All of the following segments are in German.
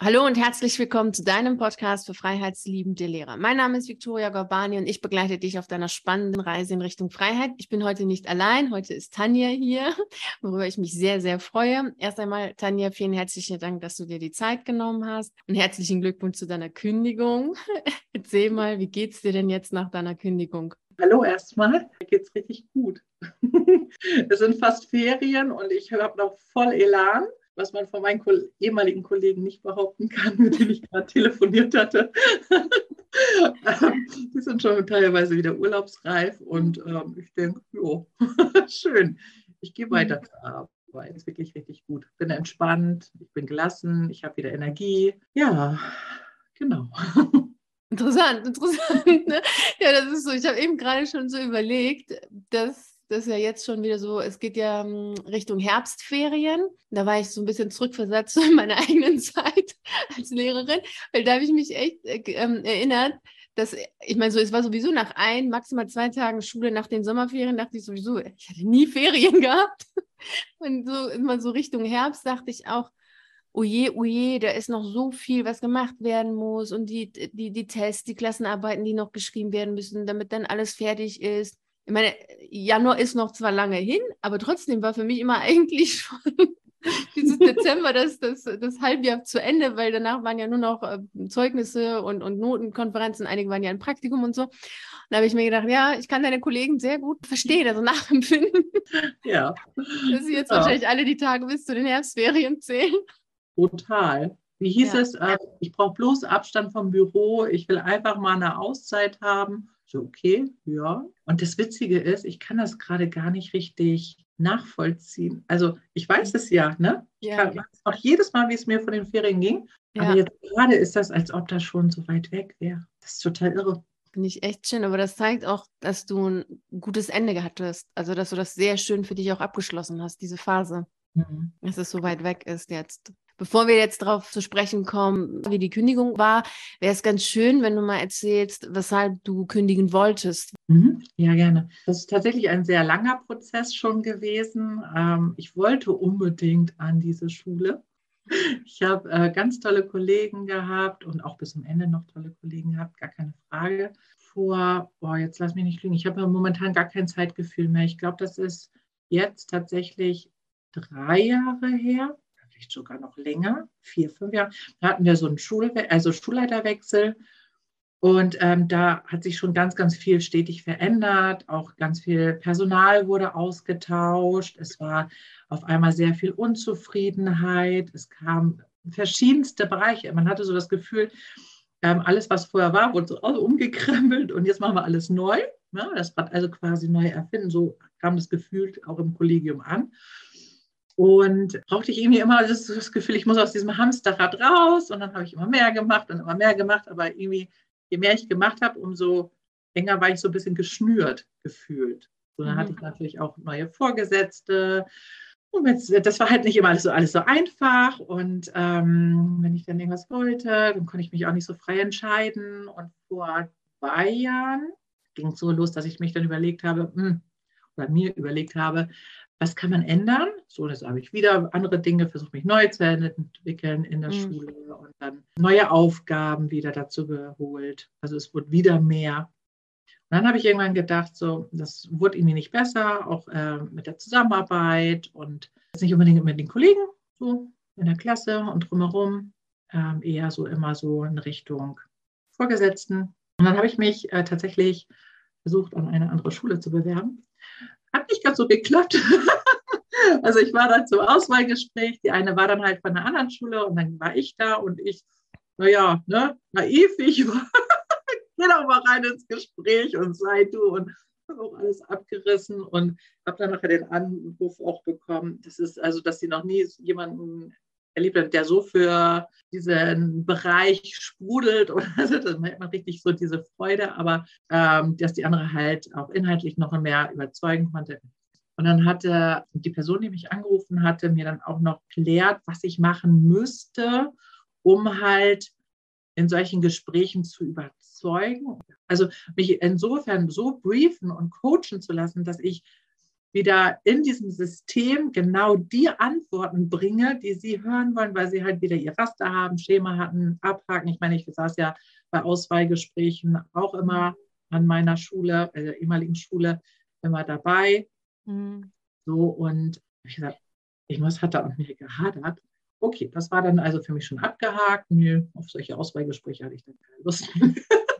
Hallo und herzlich willkommen zu deinem Podcast für freiheitsliebende Lehrer. Mein Name ist Viktoria Gorbani und ich begleite dich auf deiner spannenden Reise in Richtung Freiheit. Ich bin heute nicht allein, heute ist Tanja hier, worüber ich mich sehr, sehr freue. Erst einmal, Tanja, vielen herzlichen Dank, dass du dir die Zeit genommen hast und herzlichen Glückwunsch zu deiner Kündigung. Erzähl mal, wie geht's dir denn jetzt nach deiner Kündigung? Hallo erstmal, mir geht's richtig gut. es sind fast Ferien und ich habe noch voll Elan was man von meinen ehemaligen Kollegen nicht behaupten kann, mit denen ich gerade telefoniert hatte. Ähm, die sind schon teilweise wieder urlaubsreif und ähm, ich denke, jo, schön, ich gehe weiter zur Arbeit. Ist wirklich richtig gut. Bin entspannt, ich bin gelassen, ich habe wieder Energie. Ja, genau. Interessant, interessant. Ne? Ja, das ist so. Ich habe eben gerade schon so überlegt, dass das ist ja jetzt schon wieder so, es geht ja hm, Richtung Herbstferien. Da war ich so ein bisschen zurückversetzt in meiner eigenen Zeit als Lehrerin, weil da habe ich mich echt äh, ähm, erinnert, dass, ich meine, so, es war sowieso nach ein, maximal zwei Tagen Schule nach den Sommerferien, dachte ich sowieso, ich hatte nie Ferien gehabt. Und so immer so Richtung Herbst dachte ich auch, oje, oje, da ist noch so viel, was gemacht werden muss und die, die, die Tests, die Klassenarbeiten, die noch geschrieben werden müssen, damit dann alles fertig ist ich meine, Januar ist noch zwar lange hin, aber trotzdem war für mich immer eigentlich schon dieses Dezember das, das, das Halbjahr zu Ende, weil danach waren ja nur noch äh, Zeugnisse und, und Notenkonferenzen, einige waren ja im Praktikum und so. Und da habe ich mir gedacht, ja, ich kann deine Kollegen sehr gut verstehen, also nachempfinden. Ja. Dass sie jetzt ja. wahrscheinlich alle die Tage bis zu den Herbstferien zählen. Total. Wie hieß ja. es? Äh, ich brauche bloß Abstand vom Büro, ich will einfach mal eine Auszeit haben so, okay, ja. Und das Witzige ist, ich kann das gerade gar nicht richtig nachvollziehen. Also ich weiß es ja, ne? Ich ja. kann auch jedes Mal, wie es mir von den Ferien ging. Ja. Aber jetzt gerade ist das, als ob das schon so weit weg wäre. Das ist total irre. Finde ich echt schön, aber das zeigt auch, dass du ein gutes Ende gehabt hast. Also, dass du das sehr schön für dich auch abgeschlossen hast, diese Phase. Mhm. Dass es so weit weg ist jetzt. Bevor wir jetzt darauf zu sprechen kommen, wie die Kündigung war, wäre es ganz schön, wenn du mal erzählst, weshalb du kündigen wolltest. Mhm. Ja, gerne. Das ist tatsächlich ein sehr langer Prozess schon gewesen. Ähm, ich wollte unbedingt an diese Schule. Ich habe äh, ganz tolle Kollegen gehabt und auch bis zum Ende noch tolle Kollegen gehabt, gar keine Frage. Vor, boah, jetzt lass mich nicht lügen, ich habe momentan gar kein Zeitgefühl mehr. Ich glaube, das ist jetzt tatsächlich drei Jahre her, vielleicht sogar noch länger, vier, fünf Jahre, da hatten wir so einen Schul also Schulleiterwechsel. Und ähm, da hat sich schon ganz, ganz viel stetig verändert. Auch ganz viel Personal wurde ausgetauscht. Es war auf einmal sehr viel Unzufriedenheit. Es kam verschiedenste Bereiche. Man hatte so das Gefühl, ähm, alles, was vorher war, wurde so umgekrempelt und jetzt machen wir alles neu. Ja, das war also quasi neu erfinden. So kam das Gefühl auch im Kollegium an. Und brauchte ich irgendwie immer das, das Gefühl, ich muss aus diesem Hamsterrad raus. Und dann habe ich immer mehr gemacht und immer mehr gemacht. Aber irgendwie, je mehr ich gemacht habe, umso enger war ich so ein bisschen geschnürt gefühlt. So, dann mhm. hatte ich natürlich auch neue Vorgesetzte. Und jetzt, das war halt nicht immer alles so, alles so einfach. Und ähm, wenn ich dann irgendwas wollte, dann konnte ich mich auch nicht so frei entscheiden. Und vor zwei Jahren ging es so los, dass ich mich dann überlegt habe, mh, hm, oder mir überlegt habe, was kann man ändern? So, das habe ich wieder andere Dinge, versucht mich neu zu entwickeln in der mhm. Schule und dann neue Aufgaben wieder dazu geholt. Also es wurde wieder mehr. Und dann habe ich irgendwann gedacht, so, das wurde irgendwie nicht besser, auch äh, mit der Zusammenarbeit und nicht unbedingt mit den Kollegen, so in der Klasse und drumherum, ähm, eher so immer so in Richtung Vorgesetzten. Und dann habe ich mich äh, tatsächlich versucht, an eine andere Schule zu bewerben hat so geklappt. also ich war dann zum Auswahlgespräch. Die eine war dann halt von einer anderen Schule und dann war ich da und ich, naja, ne, naiv, ich war, geh doch mal rein ins Gespräch und sei du und habe auch alles abgerissen und habe dann nachher den Anruf auch bekommen. Das ist also, dass sie noch nie jemanden erlebt hat, der so für diesen Bereich sprudelt oder also, dann hat man richtig so diese Freude, aber ähm, dass die andere halt auch inhaltlich noch mehr überzeugen konnte. Und dann hatte die Person, die mich angerufen hatte, mir dann auch noch klärt, was ich machen müsste, um halt in solchen Gesprächen zu überzeugen. Also mich insofern so briefen und coachen zu lassen, dass ich wieder in diesem System genau die Antworten bringe, die sie hören wollen, weil sie halt wieder ihr Raster haben, Schema hatten, abhaken. Ich meine, ich saß ja bei Auswahlgesprächen auch immer an meiner Schule, äh, der ehemaligen Schule, immer dabei. Mhm. So und ich gesagt, irgendwas hat da an mir gehadert. Okay, das war dann also für mich schon abgehakt. Nö, auf solche Auswahlgespräche hatte ich dann keine Lust.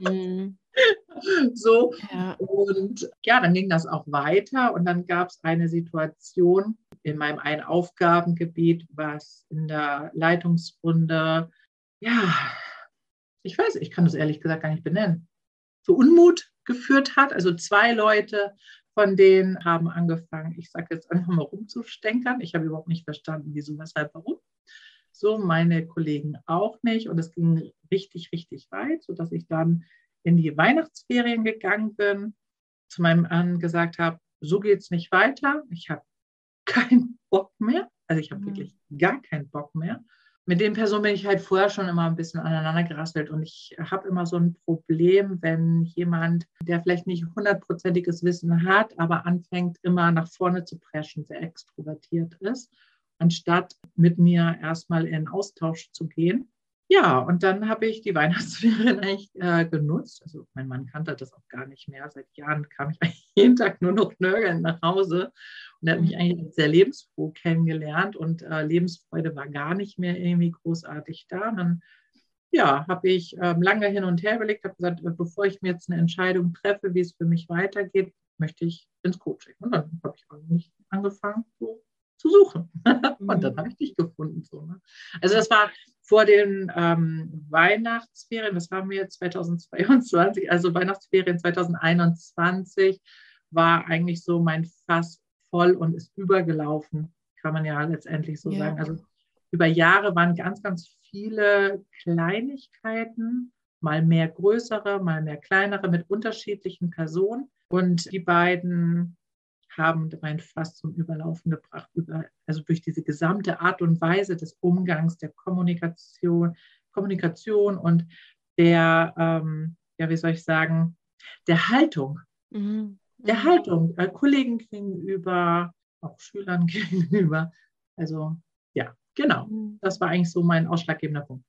Mhm. so. Ja. Und ja, dann ging das auch weiter. Und dann gab es eine Situation in meinem einen Aufgabengebiet, was in der Leitungsrunde, ja, ich weiß, ich kann das ehrlich gesagt gar nicht benennen, zu Unmut geführt hat. Also zwei Leute von denen haben angefangen, ich sage jetzt einfach mal rumzustänkern. Ich habe überhaupt nicht verstanden, wieso, weshalb, warum. So meine Kollegen auch nicht. Und es ging richtig, richtig weit, sodass ich dann in die Weihnachtsferien gegangen bin, zu meinem Mann gesagt habe, so geht es nicht weiter. Ich habe keinen Bock mehr. Also ich habe mhm. wirklich gar keinen Bock mehr mit den Personen bin ich halt vorher schon immer ein bisschen aneinander gerasselt und ich habe immer so ein Problem, wenn jemand, der vielleicht nicht hundertprozentiges Wissen hat, aber anfängt immer nach vorne zu preschen, sehr extrovertiert ist, anstatt mit mir erstmal in Austausch zu gehen. Ja, und dann habe ich die Weihnachtsferien eigentlich äh, genutzt. Also mein Mann kannte das auch gar nicht mehr. Seit Jahren kam ich eigentlich jeden Tag nur noch nörgelnd nach Hause und er hat mich mhm. eigentlich sehr lebensfroh kennengelernt und äh, Lebensfreude war gar nicht mehr irgendwie großartig da. Und dann ja, habe ich ähm, lange hin und her überlegt, habe gesagt, äh, bevor ich mir jetzt eine Entscheidung treffe, wie es für mich weitergeht, möchte ich ins Coaching. Und dann habe ich eigentlich angefangen, so zu suchen. und dann mhm. habe ich dich gefunden. So, ne? Also das war vor den ähm, Weihnachtsferien, das waren wir 2022, also Weihnachtsferien 2021 war eigentlich so mein Fass voll und ist übergelaufen, kann man ja letztendlich so ja. sagen. Also über Jahre waren ganz, ganz viele Kleinigkeiten, mal mehr größere, mal mehr kleinere mit unterschiedlichen Personen. Und die beiden haben mein Fass zum Überlaufen gebracht, über, also durch diese gesamte Art und Weise des Umgangs, der Kommunikation, Kommunikation und der, ähm, ja, wie soll ich sagen, der Haltung. Mhm. Der mhm. Haltung, äh, Kollegen gegenüber, auch Schülern gegenüber. Also ja, genau. Mhm. Das war eigentlich so mein ausschlaggebender Punkt.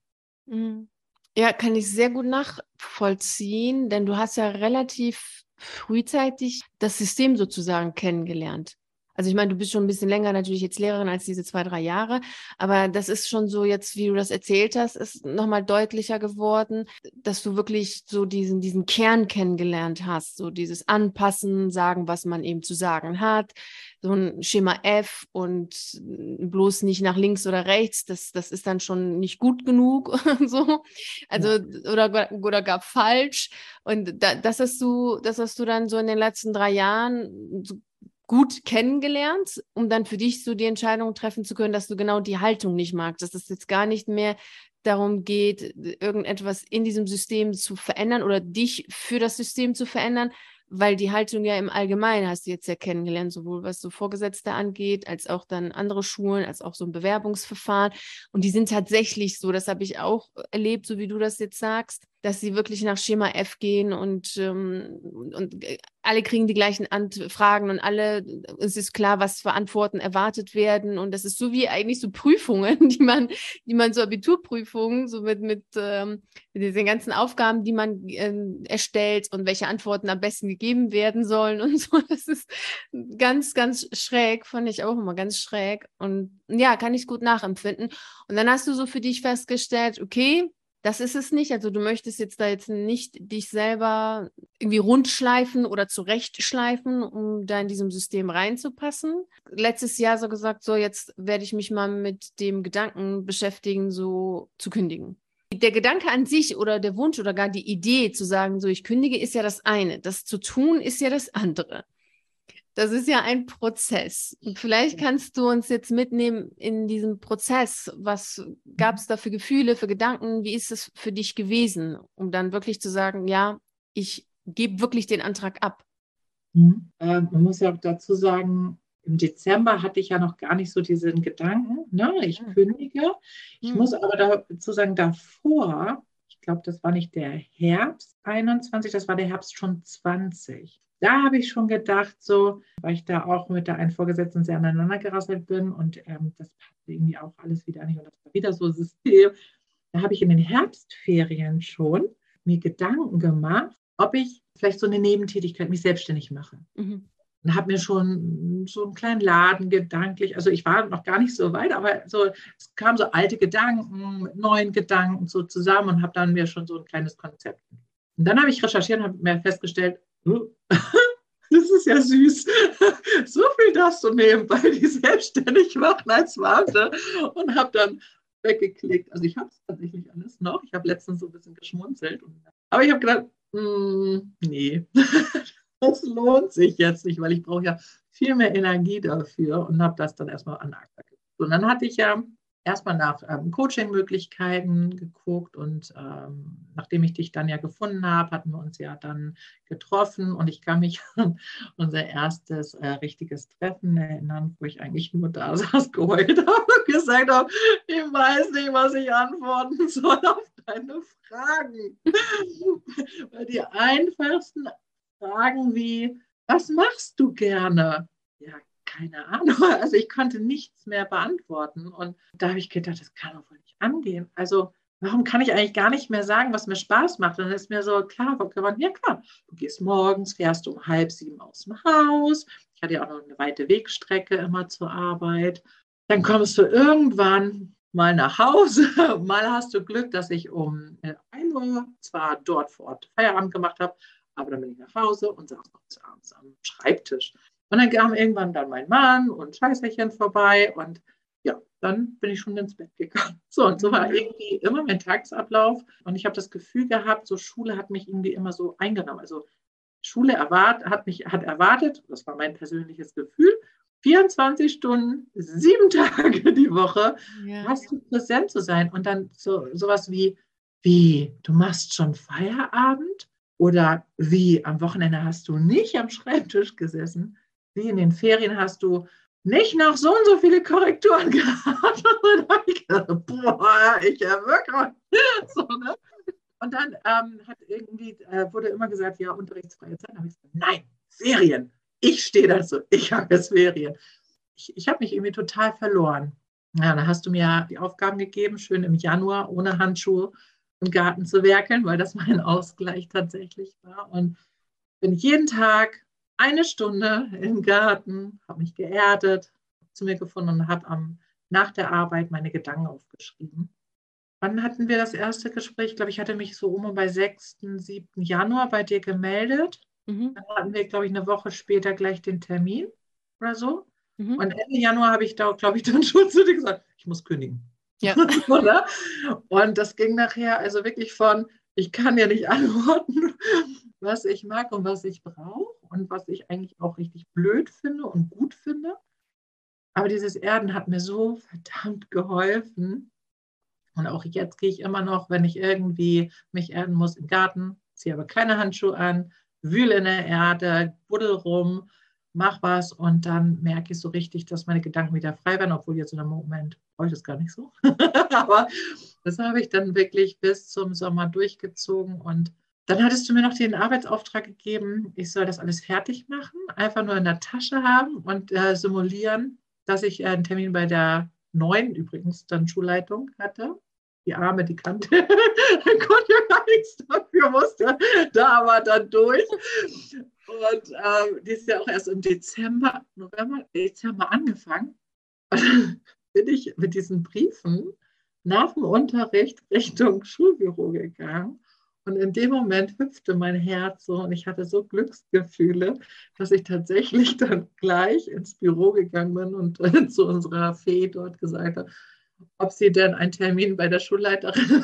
Mhm. Ja, kann ich sehr gut nachvollziehen, denn du hast ja relativ frühzeitig das System sozusagen kennengelernt. Also ich meine, du bist schon ein bisschen länger natürlich jetzt Lehrerin als diese zwei, drei Jahre, aber das ist schon so jetzt, wie du das erzählt hast, ist nochmal deutlicher geworden, dass du wirklich so diesen, diesen Kern kennengelernt hast, so dieses Anpassen, sagen, was man eben zu sagen hat, so ein Schema F und bloß nicht nach links oder rechts, das, das ist dann schon nicht gut genug, so, also, oder, oder gar falsch. Und da, das hast du, das hast du dann so in den letzten drei Jahren so gut kennengelernt, um dann für dich so die Entscheidung treffen zu können, dass du genau die Haltung nicht magst, dass es jetzt gar nicht mehr darum geht, irgendetwas in diesem System zu verändern oder dich für das System zu verändern, weil die Haltung ja im Allgemeinen hast du jetzt ja kennengelernt, sowohl was so Vorgesetzte angeht, als auch dann andere Schulen, als auch so ein Bewerbungsverfahren. Und die sind tatsächlich so, das habe ich auch erlebt, so wie du das jetzt sagst, dass sie wirklich nach Schema F gehen und, ähm, und äh, alle kriegen die gleichen Fragen und alle, es ist klar, was für Antworten erwartet werden. Und das ist so wie eigentlich so Prüfungen, die man, die man so Abiturprüfungen, so mit, mit, ähm, mit den ganzen Aufgaben, die man äh, erstellt und welche Antworten am besten gegeben werden sollen und so. Das ist ganz, ganz schräg, fand ich auch immer ganz schräg. Und ja, kann ich gut nachempfinden. Und dann hast du so für dich festgestellt, okay, das ist es nicht. Also du möchtest jetzt da jetzt nicht dich selber irgendwie rundschleifen oder zurechtschleifen, um da in diesem System reinzupassen. Letztes Jahr so gesagt, so jetzt werde ich mich mal mit dem Gedanken beschäftigen, so zu kündigen. Der Gedanke an sich oder der Wunsch oder gar die Idee zu sagen, so ich kündige, ist ja das eine. Das zu tun ist ja das andere. Das ist ja ein Prozess. Und vielleicht kannst du uns jetzt mitnehmen in diesem Prozess. Was gab es da für Gefühle, für Gedanken? Wie ist es für dich gewesen, um dann wirklich zu sagen, ja, ich gebe wirklich den Antrag ab? Mhm. Äh, man muss ja auch dazu sagen, im Dezember hatte ich ja noch gar nicht so diesen Gedanken, ne? ich mhm. kündige. Ich mhm. muss aber dazu sagen, davor, ich glaube, das war nicht der Herbst 21, das war der Herbst schon 20 da habe ich schon gedacht, so, weil ich da auch mit der einen Vorgesetzten sehr aneinander gerasselt bin und ähm, das passt irgendwie auch alles wieder nicht und das war wieder so ein System. Da habe ich in den Herbstferien schon mir Gedanken gemacht, ob ich vielleicht so eine Nebentätigkeit mich selbstständig mache. Mhm. Und habe mir schon so einen kleinen Laden gedanklich, also ich war noch gar nicht so weit, aber so, es kamen so alte Gedanken mit neuen Gedanken so zusammen und habe dann mir schon so ein kleines Konzept. Und dann habe ich recherchiert und habe mir festgestellt, oh, das ist ja süß. So viel darfst du nebenbei die selbstständig machen als Warte und habe dann weggeklickt. Also ich habe es tatsächlich alles noch. Ich habe letztens so ein bisschen geschmunzelt. aber ich habe gedacht, mm, nee, das lohnt sich jetzt nicht, weil ich brauche ja viel mehr Energie dafür und habe das dann erstmal an Acker Und dann hatte ich ja erstmal nach ähm, Coaching-Möglichkeiten geguckt und ähm, nachdem ich dich dann ja gefunden habe, hatten wir uns ja dann getroffen und ich kann mich an unser erstes äh, richtiges Treffen erinnern, wo ich eigentlich nur da saß, geheult habe und gesagt habe, ich weiß nicht, was ich antworten soll auf deine Fragen. Weil die einfachsten Fragen wie, was machst du gerne? Ja, keine Ahnung. Also ich konnte nichts mehr beantworten. Und da habe ich gedacht, das kann doch wohl nicht angehen. Also warum kann ich eigentlich gar nicht mehr sagen, was mir Spaß macht? Und dann ist mir so klar geworden, ja klar, du gehst morgens, fährst um halb sieben aus dem Haus. Ich hatte ja auch noch eine weite Wegstrecke immer zur Arbeit. Dann kommst du irgendwann mal nach Hause. Mal hast du Glück, dass ich um 1 äh, Uhr zwar dort vor Ort Feierabend gemacht habe, aber dann bin ich nach Hause und saß noch abends am Schreibtisch. Und dann kam irgendwann dann mein Mann und Scheißerchen vorbei und ja, dann bin ich schon ins Bett gegangen. So, und so war mhm. irgendwie immer mein Tagesablauf. Und ich habe das Gefühl gehabt, so Schule hat mich irgendwie immer so eingenommen. Also Schule erwart, hat mich hat erwartet, das war mein persönliches Gefühl, 24 Stunden, sieben Tage die Woche, ja. hast du präsent zu sein. Und dann so sowas wie, wie, du machst schon Feierabend? Oder wie, am Wochenende hast du nicht am Schreibtisch gesessen? Wie in den Ferien hast du nicht noch so und so viele Korrekturen gehabt. Und dann ich gedacht, boah, ich erwirke so, ne? Und dann ähm, hat irgendwie, äh, wurde immer gesagt, ja, unterrichtsfreie Zeit. Da habe ich gesagt, nein, Ferien. Ich stehe dazu, ich habe jetzt Ferien. Ich, ich habe mich irgendwie total verloren. Ja, dann hast du mir die Aufgaben gegeben, schön im Januar ohne Handschuhe im Garten zu werkeln, weil das mein Ausgleich tatsächlich war. Und bin jeden Tag eine Stunde im Garten, habe mich geerdet, zu mir gefunden und habe nach der Arbeit meine Gedanken aufgeschrieben. Wann hatten wir das erste Gespräch? Ich glaube, ich hatte mich so um und bei 6., 7. Januar bei dir gemeldet. Mhm. Dann hatten wir, glaube ich, eine Woche später gleich den Termin oder so. Mhm. Und Ende Januar habe ich da, glaube ich, dann schon zu dir gesagt, ich muss kündigen. Ja. oder? Und das ging nachher also wirklich von, ich kann ja nicht antworten, was ich mag und was ich brauche und was ich eigentlich auch richtig blöd finde und gut finde. Aber dieses Erden hat mir so verdammt geholfen. Und auch jetzt gehe ich immer noch, wenn ich irgendwie mich erden muss im Garten, ziehe aber keine Handschuhe an, wühle in der Erde, buddel rum, mach was und dann merke ich so richtig, dass meine Gedanken wieder frei werden, obwohl jetzt in einem Moment brauche ich das gar nicht so. aber das habe ich dann wirklich bis zum Sommer durchgezogen und dann hattest du mir noch den Arbeitsauftrag gegeben, ich soll das alles fertig machen, einfach nur in der Tasche haben und äh, simulieren, dass ich äh, einen Termin bei der neuen, übrigens dann Schulleitung hatte. Die Arme, die kannte, konnte ja gar nichts dafür, musste da aber dann durch. Und ähm, die ist ja auch erst im Dezember, November, Dezember angefangen. Bin ich mit diesen Briefen nach dem Unterricht Richtung Schulbüro gegangen und in dem Moment hüpfte mein Herz so und ich hatte so Glücksgefühle, dass ich tatsächlich dann gleich ins Büro gegangen bin und äh, zu unserer Fee dort gesagt habe, ob sie denn einen Termin bei der Schulleiterin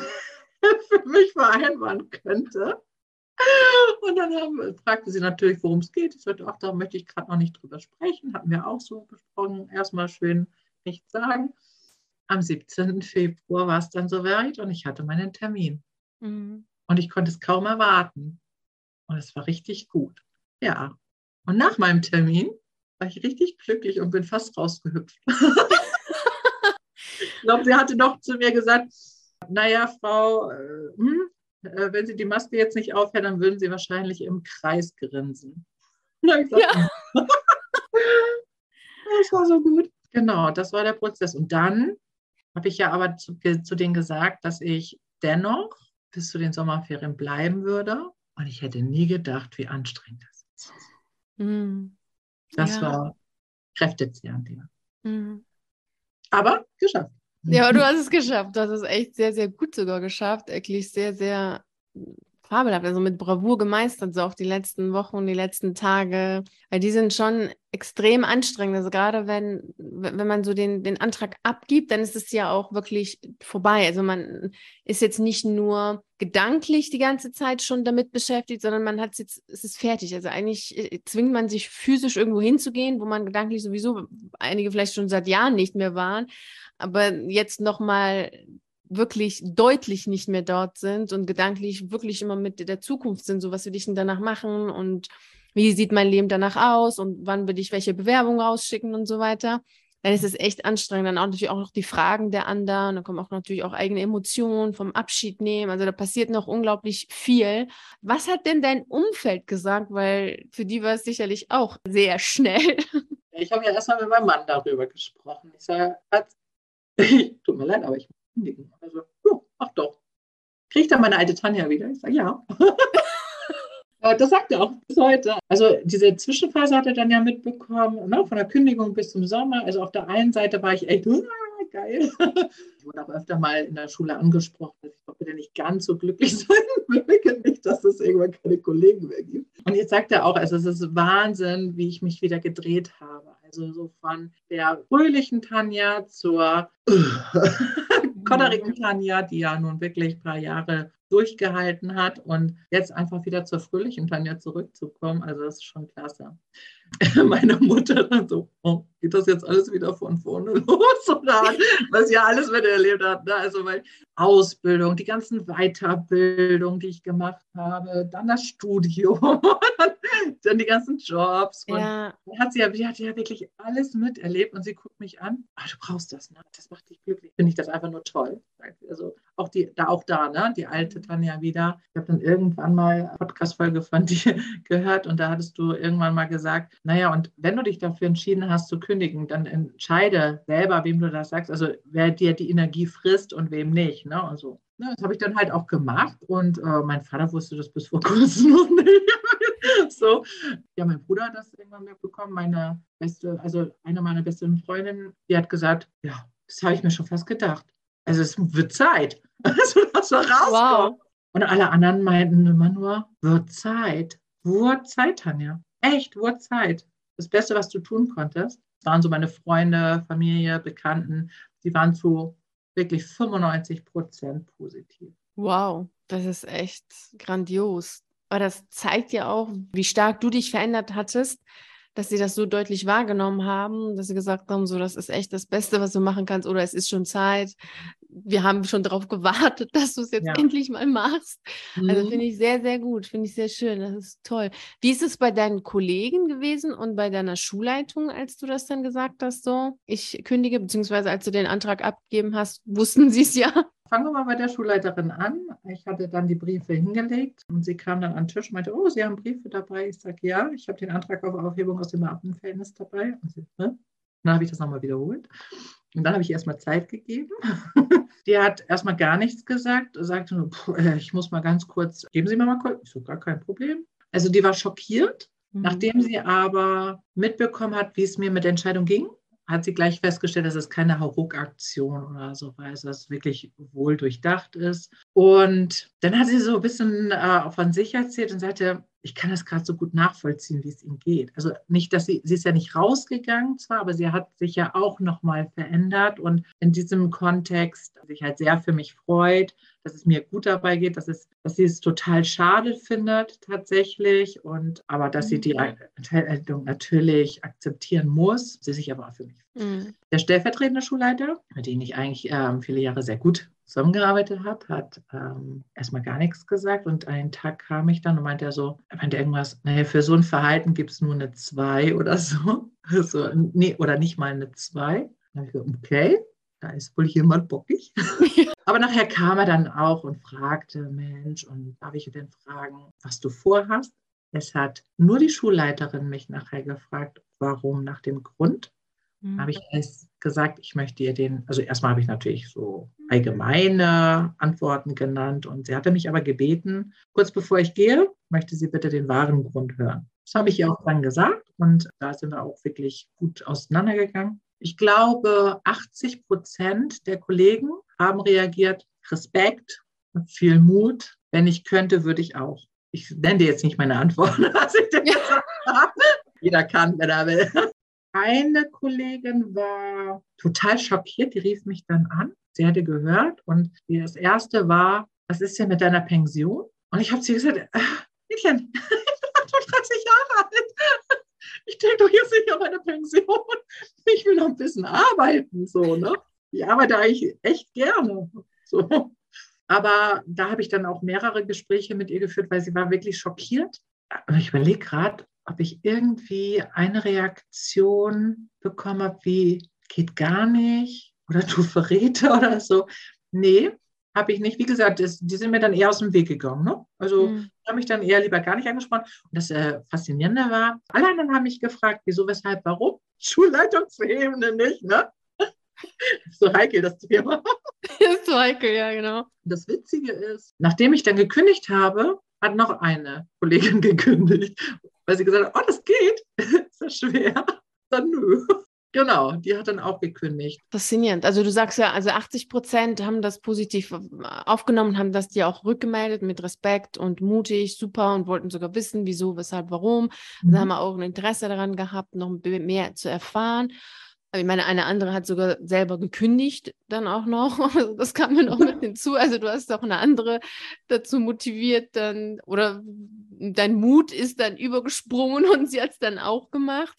für mich vereinbaren könnte. Und dann haben, fragte sie natürlich, worum es geht. Ich sagte, ach, da möchte ich gerade noch nicht drüber sprechen. Hatten wir auch so besprochen. Erstmal schön nichts sagen. Am 17. Februar war es dann soweit und ich hatte meinen Termin. Mhm. Und ich konnte es kaum erwarten. Und es war richtig gut. Ja. Und nach meinem Termin war ich richtig glücklich und bin fast rausgehüpft. ich glaube, sie hatte noch zu mir gesagt, naja, Frau, äh, hm, äh, wenn Sie die Maske jetzt nicht aufhören, dann würden Sie wahrscheinlich im Kreis grinsen. Ja. das war so gut. Genau, das war der Prozess. Und dann habe ich ja aber zu, zu denen gesagt, dass ich dennoch bis zu den Sommerferien bleiben würde. Und ich hätte nie gedacht, wie anstrengend das ist. Mhm. Das ja. war kräftezehrend. Ja. Mhm. Aber geschafft. Ja, du hast es geschafft. Du hast es echt sehr, sehr gut sogar geschafft. Wirklich sehr, sehr fabelhaft, also mit Bravour gemeistert, so auch die letzten Wochen die letzten Tage. Weil die sind schon extrem anstrengend. Also gerade wenn, wenn man so den, den Antrag abgibt, dann ist es ja auch wirklich vorbei. Also man ist jetzt nicht nur gedanklich die ganze Zeit schon damit beschäftigt, sondern man hat es jetzt, es ist fertig. Also eigentlich äh, zwingt man sich physisch irgendwo hinzugehen, wo man gedanklich sowieso einige vielleicht schon seit Jahren nicht mehr waren. Aber jetzt nochmal wirklich deutlich nicht mehr dort sind und gedanklich wirklich immer mit der Zukunft sind, so was will ich denn danach machen und wie sieht mein Leben danach aus und wann will ich welche Bewerbung rausschicken und so weiter, dann ist es echt anstrengend. Dann auch natürlich auch noch die Fragen der anderen, dann kommen auch natürlich auch eigene Emotionen vom Abschied nehmen. Also da passiert noch unglaublich viel. Was hat denn dein Umfeld gesagt? Weil für die war es sicherlich auch sehr schnell. Ich habe ja erstmal mit meinem Mann darüber gesprochen. Ich sage, tut mir leid, aber ich kündigen. Also, oh, ach doch. Kriegt dann meine alte Tanja wieder? Ich sage, ja. das sagt er auch bis heute. Also diese Zwischenphase hat er dann ja mitbekommen, ne, von der Kündigung bis zum Sommer. Also auf der einen Seite war ich echt, ah, geil. Ich wurde auch öfter mal in der Schule angesprochen, dass ich doch bitte nicht ganz so glücklich sein möge, nicht, dass es irgendwann keine Kollegen mehr gibt. Und jetzt sagt er auch, also es ist Wahnsinn, wie ich mich wieder gedreht habe. Also so von der fröhlichen Tanja zur Kodderigen Tanja, die ja nun wirklich ein paar Jahre durchgehalten hat und jetzt einfach wieder zur fröhlichen Tanja zurückzukommen, also das ist schon klasse. Meine Mutter dann so, oh, geht das jetzt alles wieder von vorne los? Oder was ja alles miterlebt hat. Ne? Also weil Ausbildung, die ganzen Weiterbildungen, die ich gemacht habe, dann das Studium, dann die ganzen Jobs. Und ja. hat sie ja, die hat ja wirklich alles miterlebt und sie guckt mich an, ah, du brauchst das, ne? das macht dich glücklich. Finde ich das einfach nur toll. Also auch die, da auch da, ne? Die alte Tanja wieder. Ich habe dann irgendwann mal eine Podcast-Folge von dir gehört und da hattest du irgendwann mal gesagt, naja, und wenn du dich dafür entschieden hast zu kündigen, dann entscheide selber, wem du das sagst, also wer dir die Energie frisst und wem nicht. Ne? Also, ne, das habe ich dann halt auch gemacht und äh, mein Vater wusste das bis vor kurzem noch nicht. so, ja, mein Bruder hat das irgendwann mitbekommen, meine beste, also eine meiner besten Freundinnen, die hat gesagt, ja, das habe ich mir schon fast gedacht. Also es wird Zeit, also, dass wir rauskommen. Wow. Und alle anderen meinten immer nur, wird Zeit. Wird Zeit, Tanja echt Uhrzeit. Das Beste, was du tun konntest, waren so meine Freunde, Familie, Bekannten, die waren zu wirklich 95 Prozent positiv. Wow, das ist echt grandios. Aber das zeigt ja auch, wie stark du dich verändert hattest, dass sie das so deutlich wahrgenommen haben, dass sie gesagt haben, so, das ist echt das Beste, was du machen kannst, oder es ist schon Zeit. Wir haben schon darauf gewartet, dass du es jetzt ja. endlich mal machst. Also mhm. Also finde ich sehr, sehr gut, finde ich sehr schön, das ist toll. Wie ist es bei deinen Kollegen gewesen und bei deiner Schulleitung, als du das dann gesagt hast, so, ich kündige, beziehungsweise als du den Antrag abgegeben hast, wussten sie es ja? Fangen wir mal bei der Schulleiterin an. Ich hatte dann die Briefe hingelegt und sie kam dann an den Tisch und meinte, oh, Sie haben Briefe dabei. Ich sage, ja, ich habe den Antrag auf Aufhebung aus dem Beamtenverhältnis dabei. Und sie, ne? Dann habe ich das nochmal wiederholt. Und dann habe ich erstmal Zeit gegeben. Die hat erstmal gar nichts gesagt, sagte nur, äh, ich muss mal ganz kurz, geben Sie mir mal kurz. Ich so, gar kein Problem. Also die war schockiert, mhm. nachdem sie aber mitbekommen hat, wie es mir mit der Entscheidung ging hat sie gleich festgestellt, dass es keine Hauruck-Aktion oder so war, dass es wirklich wohl durchdacht ist. Und dann hat sie so ein bisschen äh, von sich erzählt und sagte, ich kann das gerade so gut nachvollziehen, wie es ihm geht. Also nicht, dass sie, sie ist ja nicht rausgegangen zwar, aber sie hat sich ja auch nochmal verändert und in diesem Kontext sich halt sehr für mich freut, dass es mir gut dabei geht, dass, es, dass sie es total schade findet tatsächlich und aber dass sie die mhm. Entscheidung natürlich akzeptieren muss, sie sich aber auch für mich. Mhm. Der stellvertretende Schulleiter, mit dem ich eigentlich ähm, viele Jahre sehr gut zusammengearbeitet habe, hat ähm, erstmal gar nichts gesagt und einen Tag kam ich dann und meinte er so, er meinte irgendwas, naja, für so ein Verhalten gibt es nur eine 2 oder so. so nee, oder nicht mal eine 2. Dann habe ich gesagt, okay, da ist wohl jemand bockig. Aber nachher kam er dann auch und fragte, Mensch, und darf ich denn fragen, was du vorhast? Es hat nur die Schulleiterin mich nachher gefragt, warum, nach dem Grund. Mhm. Habe ich erst gesagt, ich möchte ihr den, also erstmal habe ich natürlich so allgemeine Antworten genannt und sie hatte mich aber gebeten, kurz bevor ich gehe, möchte sie bitte den wahren Grund hören. Das habe ich ihr auch dann gesagt und da sind wir auch wirklich gut auseinandergegangen. Ich glaube, 80 Prozent der Kollegen haben reagiert, Respekt, viel Mut. Wenn ich könnte, würde ich auch. Ich nenne dir jetzt nicht meine Antwort, was ich dir gesagt habe. Jeder kann, wenn er will. Eine Kollegin war total schockiert, die rief mich dann an. Sie hatte gehört und das erste war, was ist denn mit deiner Pension? Und ich habe sie gesagt, äh, Mädchen, ich bin 38 Jahre alt. Ich denke doch jetzt nicht an meine Pension. Ich will noch ein bisschen arbeiten. So, ne? Ich arbeite eigentlich echt gerne. So. Aber da habe ich dann auch mehrere Gespräche mit ihr geführt, weil sie war wirklich schockiert. Ich überlege gerade, ob ich irgendwie eine Reaktion bekomme, wie geht gar nicht oder du Verräter oder so. Nee, habe ich nicht. Wie gesagt, das, die sind mir dann eher aus dem Weg gegangen. Ne? Also mhm. habe ich dann eher lieber gar nicht angesprochen. Und das äh, Faszinierende war, alle anderen haben mich gefragt, wieso, weshalb, warum. Schulleitungsebene nicht, ne? so heikel das Thema. ist so heikel, ja, genau. Das Witzige ist, nachdem ich dann gekündigt habe, hat noch eine Kollegin gekündigt, weil sie gesagt hat, oh, das geht, ist ja schwer. Dann nö. Genau, die hat dann auch gekündigt. Faszinierend. Also du sagst ja, also 80 Prozent haben das positiv aufgenommen, haben das dir auch rückgemeldet mit Respekt und mutig, super und wollten sogar wissen, wieso, weshalb, warum. Mhm. Also haben auch ein Interesse daran gehabt, noch mehr zu erfahren. Ich meine, eine andere hat sogar selber gekündigt, dann auch noch. Also das kam mir noch mit hinzu. Also du hast auch eine andere dazu motiviert, dann, oder dein Mut ist dann übergesprungen und sie hat es dann auch gemacht.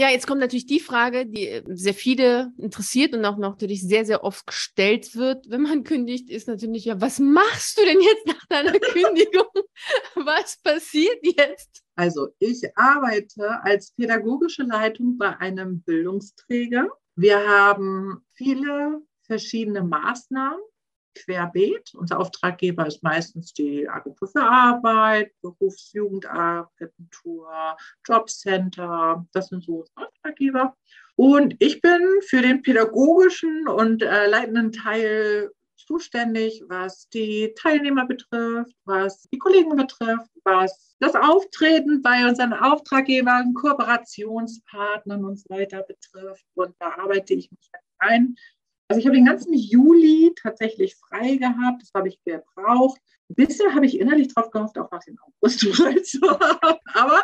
Ja, jetzt kommt natürlich die Frage, die sehr viele interessiert und auch natürlich sehr, sehr oft gestellt wird, wenn man kündigt, ist natürlich ja, was machst du denn jetzt nach deiner Kündigung? Was passiert jetzt? Also ich arbeite als pädagogische Leitung bei einem Bildungsträger. Wir haben viele verschiedene Maßnahmen querbeet. Unser Auftraggeber ist meistens die Agentur für Arbeit, Berufsjugendagentur, Jobcenter. Das sind so Auftraggeber. Und ich bin für den pädagogischen und äh, leitenden Teil zuständig, was die Teilnehmer betrifft, was die Kollegen betrifft, was das Auftreten bei unseren Auftraggebern, Kooperationspartnern und so weiter betrifft. Und da arbeite ich mich ein. Also ich habe den ganzen Juli tatsächlich frei gehabt, das habe ich gebraucht. Bisher habe ich innerlich darauf gehofft, auch was in August frei zu haben. Aber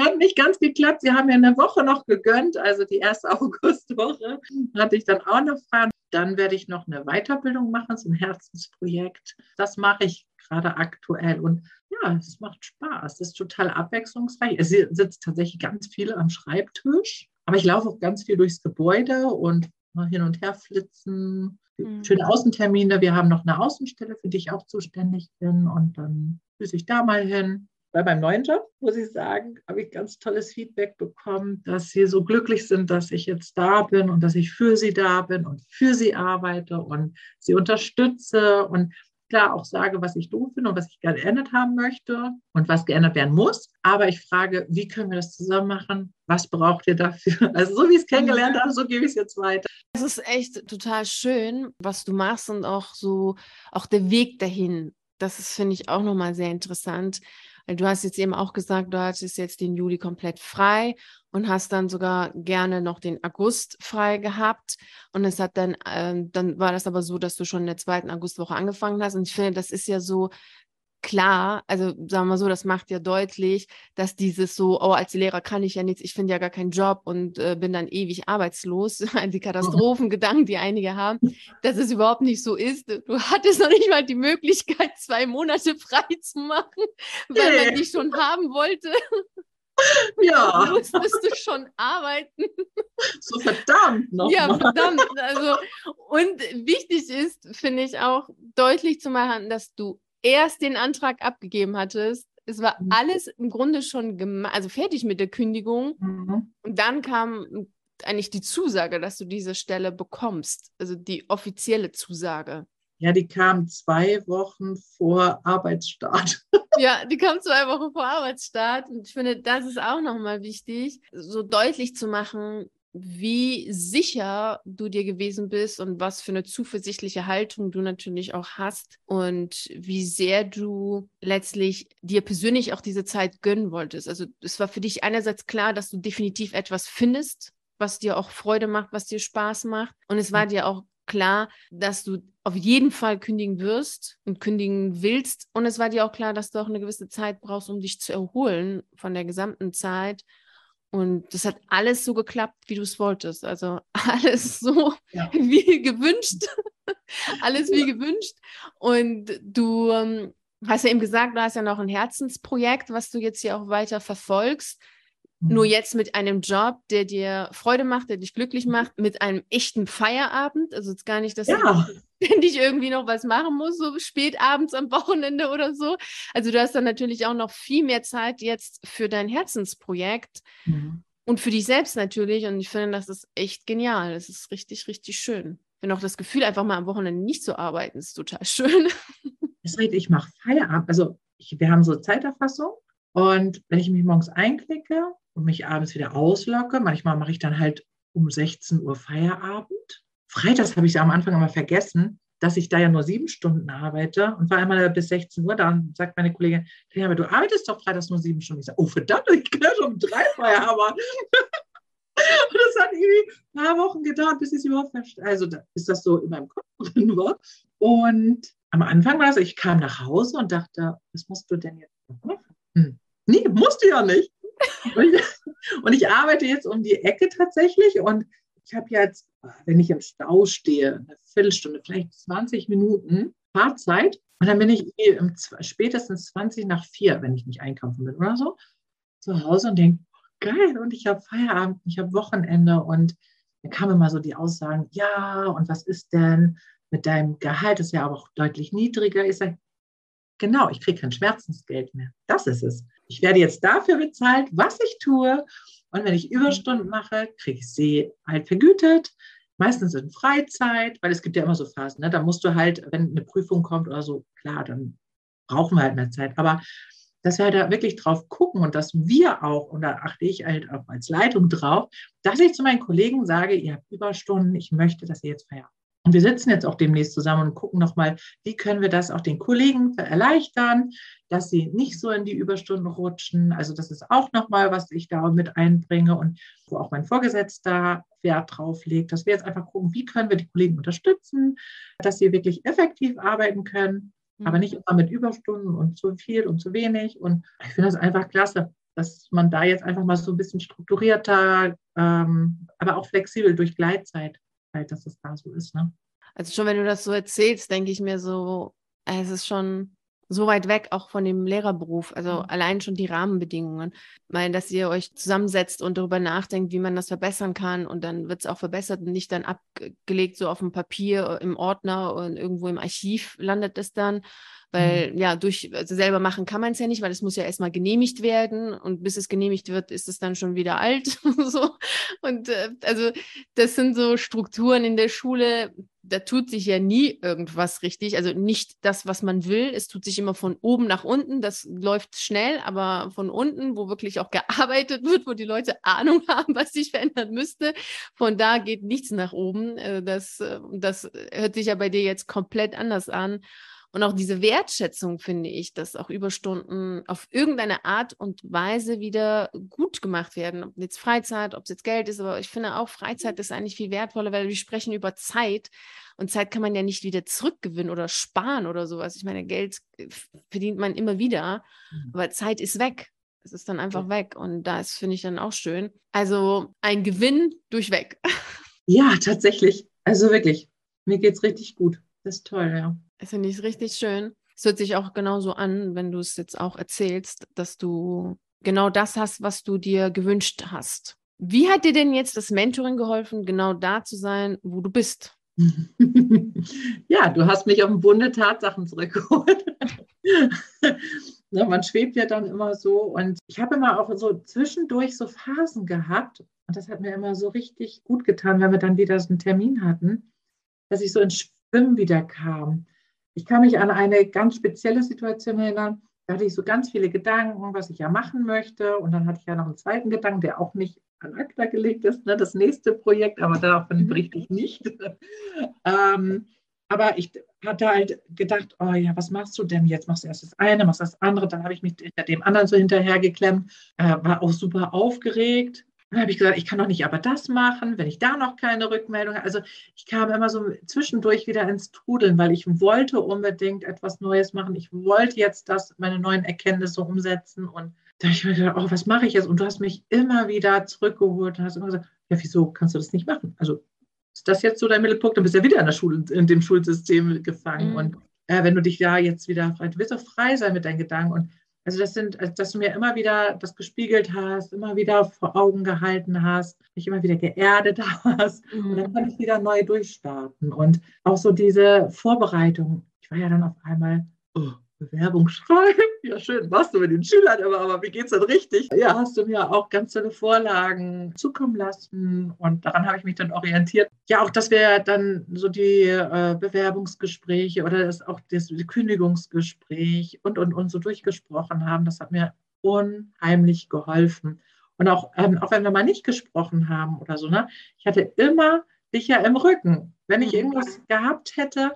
hat nicht ganz geklappt. Sie haben mir eine Woche noch gegönnt, also die erste Augustwoche hatte ich dann auch noch frei. Dann werde ich noch eine Weiterbildung machen, ein Herzensprojekt. Das mache ich gerade aktuell und ja, es macht Spaß. Es ist total abwechslungsreich. Es sitzt tatsächlich ganz viel am Schreibtisch, aber ich laufe auch ganz viel durchs Gebäude und hin und her flitzen. Mhm. Schöne Außentermine. Wir haben noch eine Außenstelle, für die ich auch zuständig bin und dann füße ich da mal hin bei meinem neuen Job, muss ich sagen, habe ich ganz tolles Feedback bekommen, dass sie so glücklich sind, dass ich jetzt da bin und dass ich für sie da bin und für sie arbeite und sie unterstütze und klar auch sage, was ich doof finde und was ich gerne geändert haben möchte und was geändert werden muss. Aber ich frage, wie können wir das zusammen machen? Was braucht ihr dafür? Also so wie ich es kennengelernt habe, so gebe ich es jetzt weiter. Es ist echt total schön, was du machst und auch so, auch der Weg dahin. Das ist, finde ich, auch nochmal sehr interessant. Du hast jetzt eben auch gesagt, du hattest jetzt den Juli komplett frei und hast dann sogar gerne noch den August frei gehabt. Und es hat dann, äh, dann war das aber so, dass du schon in der zweiten Augustwoche angefangen hast. Und ich finde, das ist ja so klar, also sagen wir so, das macht ja deutlich, dass dieses so, oh, als Lehrer kann ich ja nichts, ich finde ja gar keinen Job und äh, bin dann ewig arbeitslos, die Katastrophengedanken, die einige haben, dass es überhaupt nicht so ist. Du hattest noch nicht mal die Möglichkeit, zwei Monate frei zu machen, weil nee. man dich schon haben wollte. Ja. Du musstest du schon arbeiten. So verdammt noch. Ja, verdammt. Also, und wichtig ist, finde ich auch, deutlich zu machen, dass du erst den Antrag abgegeben hattest, es war mhm. alles im Grunde schon also fertig mit der Kündigung. Mhm. Und dann kam eigentlich die Zusage, dass du diese Stelle bekommst, also die offizielle Zusage. Ja, die kam zwei Wochen vor Arbeitsstart. Ja, die kam zwei Wochen vor Arbeitsstart. Und ich finde, das ist auch nochmal wichtig, so deutlich zu machen, wie sicher du dir gewesen bist und was für eine zuversichtliche Haltung du natürlich auch hast und wie sehr du letztlich dir persönlich auch diese Zeit gönnen wolltest. Also es war für dich einerseits klar, dass du definitiv etwas findest, was dir auch Freude macht, was dir Spaß macht. Und es war dir auch klar, dass du auf jeden Fall kündigen wirst und kündigen willst. Und es war dir auch klar, dass du auch eine gewisse Zeit brauchst, um dich zu erholen von der gesamten Zeit und das hat alles so geklappt, wie du es wolltest. Also alles so ja. wie gewünscht. alles wie gewünscht. Und du ähm, hast ja eben gesagt, du hast ja noch ein Herzensprojekt, was du jetzt hier auch weiter verfolgst. Mhm. Nur jetzt mit einem Job, der dir Freude macht, der dich glücklich mhm. macht, mit einem echten Feierabend. Also jetzt gar nicht, dass ja. du ständig irgendwie noch was machen musst, so spät abends am Wochenende oder so. Also du hast dann natürlich auch noch viel mehr Zeit jetzt für dein Herzensprojekt mhm. und für dich selbst natürlich. Und ich finde, das ist echt genial. Das ist richtig, richtig schön. Finde auch das Gefühl, einfach mal am Wochenende nicht zu arbeiten, ist total schön. Ich mache Feierabend. Also ich, wir haben so Zeiterfassung. Und wenn ich mich morgens einklicke und mich abends wieder auslocke, manchmal mache ich dann halt um 16 Uhr Feierabend Freitags habe ich am Anfang immer vergessen, dass ich da ja nur sieben Stunden arbeite und war einmal bis 16 Uhr da und sagt meine Kollegin, ja, aber du arbeitest doch freitags nur sieben Stunden. Ich sage, oh verdammt, ich kann schon um drei Feierabend. und das hat irgendwie ein paar Wochen gedauert, bis ich es überhaupt verstehe. Also da, bis das so in meinem Kopf drin war. Und am Anfang war es, ich kam nach Hause und dachte, was musst du denn jetzt machen? Hm. Nee, musst du ja nicht. Und, ich, und ich arbeite jetzt um die Ecke tatsächlich und ich habe jetzt, wenn ich im Stau stehe, eine Viertelstunde, vielleicht 20 Minuten Fahrzeit. Und dann bin ich spätestens 20 nach vier, wenn ich nicht einkaufen bin oder so, zu Hause und denke, geil, und ich habe Feierabend, ich habe Wochenende. Und dann kamen immer so die Aussagen, ja, und was ist denn mit deinem Gehalt? Das ist ja aber auch deutlich niedriger. Ich sage, genau, ich kriege kein Schmerzensgeld mehr. Das ist es. Ich werde jetzt dafür bezahlt, was ich tue. Und wenn ich Überstunden mache, kriege ich sie halt vergütet. Meistens in Freizeit, weil es gibt ja immer so Phasen. Ne? Da musst du halt, wenn eine Prüfung kommt oder so, klar, dann brauchen wir halt mehr Zeit. Aber dass wir halt da wirklich drauf gucken und dass wir auch, und da achte ich halt auch als Leitung drauf, dass ich zu meinen Kollegen sage, ihr habt Überstunden, ich möchte, dass ihr jetzt feiert. Und wir sitzen jetzt auch demnächst zusammen und gucken nochmal, wie können wir das auch den Kollegen erleichtern, dass sie nicht so in die Überstunden rutschen. Also das ist auch nochmal, was ich da mit einbringe und wo auch mein Vorgesetzter Wert drauf legt, dass wir jetzt einfach gucken, wie können wir die Kollegen unterstützen, dass sie wirklich effektiv arbeiten können, mhm. aber nicht immer mit Überstunden und zu viel und zu wenig. Und ich finde das einfach klasse, dass man da jetzt einfach mal so ein bisschen strukturierter, ähm, aber auch flexibel durch Gleitzeit halt, dass es da so ist. Ne? Also schon wenn du das so erzählst, denke ich mir so, es ist schon so weit weg auch von dem Lehrerberuf. Also mhm. allein schon die Rahmenbedingungen. Ich meine, dass ihr euch zusammensetzt und darüber nachdenkt, wie man das verbessern kann und dann wird es auch verbessert und nicht dann abgelegt so auf dem Papier im Ordner und irgendwo im Archiv landet es dann. Weil mhm. ja, durch also selber machen kann man es ja nicht, weil es muss ja erstmal genehmigt werden und bis es genehmigt wird, ist es dann schon wieder alt. so. Und äh, also das sind so Strukturen in der Schule, da tut sich ja nie irgendwas richtig. Also nicht das, was man will. Es tut sich immer von oben nach unten. Das läuft schnell, aber von unten, wo wirklich auch gearbeitet wird, wo die Leute Ahnung haben, was sich verändern müsste, von da geht nichts nach oben. Äh, das, äh, das hört sich ja bei dir jetzt komplett anders an. Und auch diese Wertschätzung finde ich, dass auch Überstunden auf irgendeine Art und Weise wieder gut gemacht werden. Ob jetzt Freizeit, ob es jetzt Geld ist, aber ich finde auch Freizeit ist eigentlich viel wertvoller, weil wir sprechen über Zeit und Zeit kann man ja nicht wieder zurückgewinnen oder sparen oder sowas. Ich meine, Geld äh, verdient man immer wieder, mhm. aber Zeit ist weg. Es ist dann einfach weg und das finde ich dann auch schön. Also ein Gewinn durchweg. Ja, tatsächlich. Also wirklich, mir geht es richtig gut. Das ist toll, ja. Das finde ich richtig schön. Es hört sich auch genauso an, wenn du es jetzt auch erzählst, dass du genau das hast, was du dir gewünscht hast. Wie hat dir denn jetzt das Mentoring geholfen, genau da zu sein, wo du bist? ja, du hast mich auf den Bunde Tatsachen zurückgeholt. man schwebt ja dann immer so und ich habe immer auch so zwischendurch so Phasen gehabt und das hat mir immer so richtig gut getan, wenn wir dann wieder so einen Termin hatten, dass ich so in Schwimmen wieder kam. Ich kann mich an eine ganz spezielle Situation erinnern. Da hatte ich so ganz viele Gedanken, was ich ja machen möchte. Und dann hatte ich ja noch einen zweiten Gedanken, der auch nicht an ACTA gelegt ist, ne, das nächste Projekt, aber davon mhm. berichte ich nicht. ähm, aber ich hatte halt gedacht, oh ja, was machst du denn jetzt? Machst du erst das eine, machst das andere, dann habe ich mich hinter dem anderen so hinterhergeklemmt, äh, war auch super aufgeregt. Dann habe ich gesagt, ich kann doch nicht aber das machen, wenn ich da noch keine Rückmeldung habe. Also ich kam immer so zwischendurch wieder ins Trudeln, weil ich wollte unbedingt etwas Neues machen. Ich wollte jetzt das, meine neuen Erkenntnisse umsetzen und da habe ich mir gedacht, oh, was mache ich jetzt? Und du hast mich immer wieder zurückgeholt und hast immer gesagt, ja, wieso kannst du das nicht machen? Also ist das jetzt so dein Mittelpunkt? Dann bist du ja wieder in der Schule, in dem Schulsystem gefangen. Mhm. Und äh, wenn du dich da jetzt wieder frei, du wirst auch frei sein mit deinen Gedanken. Und also das sind, also dass du mir immer wieder das gespiegelt hast, immer wieder vor Augen gehalten hast, mich immer wieder geerdet hast. Mhm. Und dann konnte ich wieder neu durchstarten. Und auch so diese Vorbereitung. Ich war ja dann auf einmal, oh, Bewerbung schreiben. Ja, schön, machst du mit den Schülern immer, aber wie geht's denn richtig? Ja, hast du mir auch ganz tolle Vorlagen zukommen lassen und daran habe ich mich dann orientiert. Ja, auch, dass wir dann so die äh, Bewerbungsgespräche oder das, auch das Kündigungsgespräch und, und, und so durchgesprochen haben, das hat mir unheimlich geholfen. Und auch, ähm, auch wenn wir mal nicht gesprochen haben oder so, ne, ich hatte immer dich ja im Rücken. Wenn ich mhm. irgendwas gehabt hätte,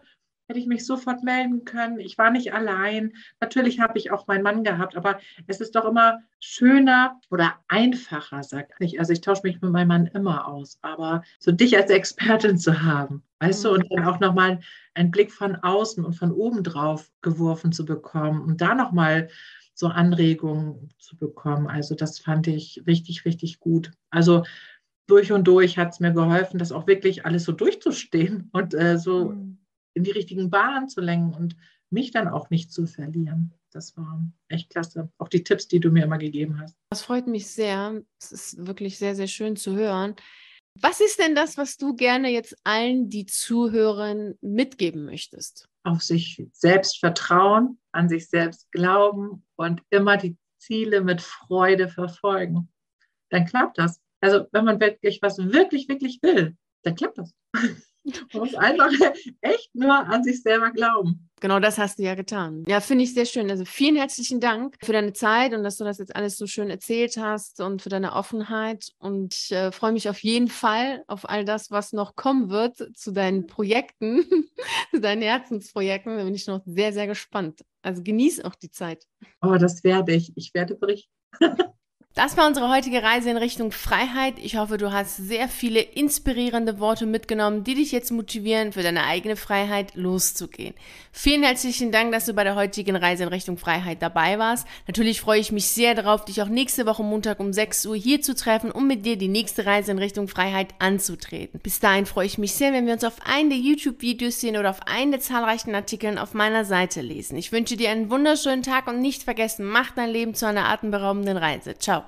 hätte ich mich sofort melden können. Ich war nicht allein. Natürlich habe ich auch meinen Mann gehabt, aber es ist doch immer schöner oder einfacher, sag ich. Also ich tausche mich mit meinem Mann immer aus, aber so dich als Expertin zu haben, weißt du, und dann auch nochmal einen Blick von außen und von oben drauf geworfen zu bekommen und da nochmal so Anregungen zu bekommen. Also das fand ich richtig, richtig gut. Also durch und durch hat es mir geholfen, das auch wirklich alles so durchzustehen und äh, so mhm in die richtigen Bahnen zu lenken und mich dann auch nicht zu verlieren. Das war echt klasse. Auch die Tipps, die du mir immer gegeben hast. Das freut mich sehr. Es ist wirklich sehr, sehr schön zu hören. Was ist denn das, was du gerne jetzt allen, die zuhören, mitgeben möchtest? Auf sich selbst vertrauen, an sich selbst glauben und immer die Ziele mit Freude verfolgen. Dann klappt das. Also wenn man wirklich was wirklich, wirklich will, dann klappt das. Man muss einfach echt nur an sich selber glauben. Genau das hast du ja getan. Ja, finde ich sehr schön. Also vielen herzlichen Dank für deine Zeit und dass du das jetzt alles so schön erzählt hast und für deine Offenheit. Und ich äh, freue mich auf jeden Fall auf all das, was noch kommen wird zu deinen Projekten, zu deinen Herzensprojekten. Da bin ich noch sehr, sehr gespannt. Also genieß auch die Zeit. Oh, das werde ich. Ich werde berichten. Das war unsere heutige Reise in Richtung Freiheit. Ich hoffe, du hast sehr viele inspirierende Worte mitgenommen, die dich jetzt motivieren, für deine eigene Freiheit loszugehen. Vielen herzlichen Dank, dass du bei der heutigen Reise in Richtung Freiheit dabei warst. Natürlich freue ich mich sehr darauf, dich auch nächste Woche Montag um 6 Uhr hier zu treffen, um mit dir die nächste Reise in Richtung Freiheit anzutreten. Bis dahin freue ich mich sehr, wenn wir uns auf einen der YouTube-Videos sehen oder auf einen der zahlreichen Artikeln auf meiner Seite lesen. Ich wünsche dir einen wunderschönen Tag und nicht vergessen, mach dein Leben zu einer atemberaubenden Reise. Ciao.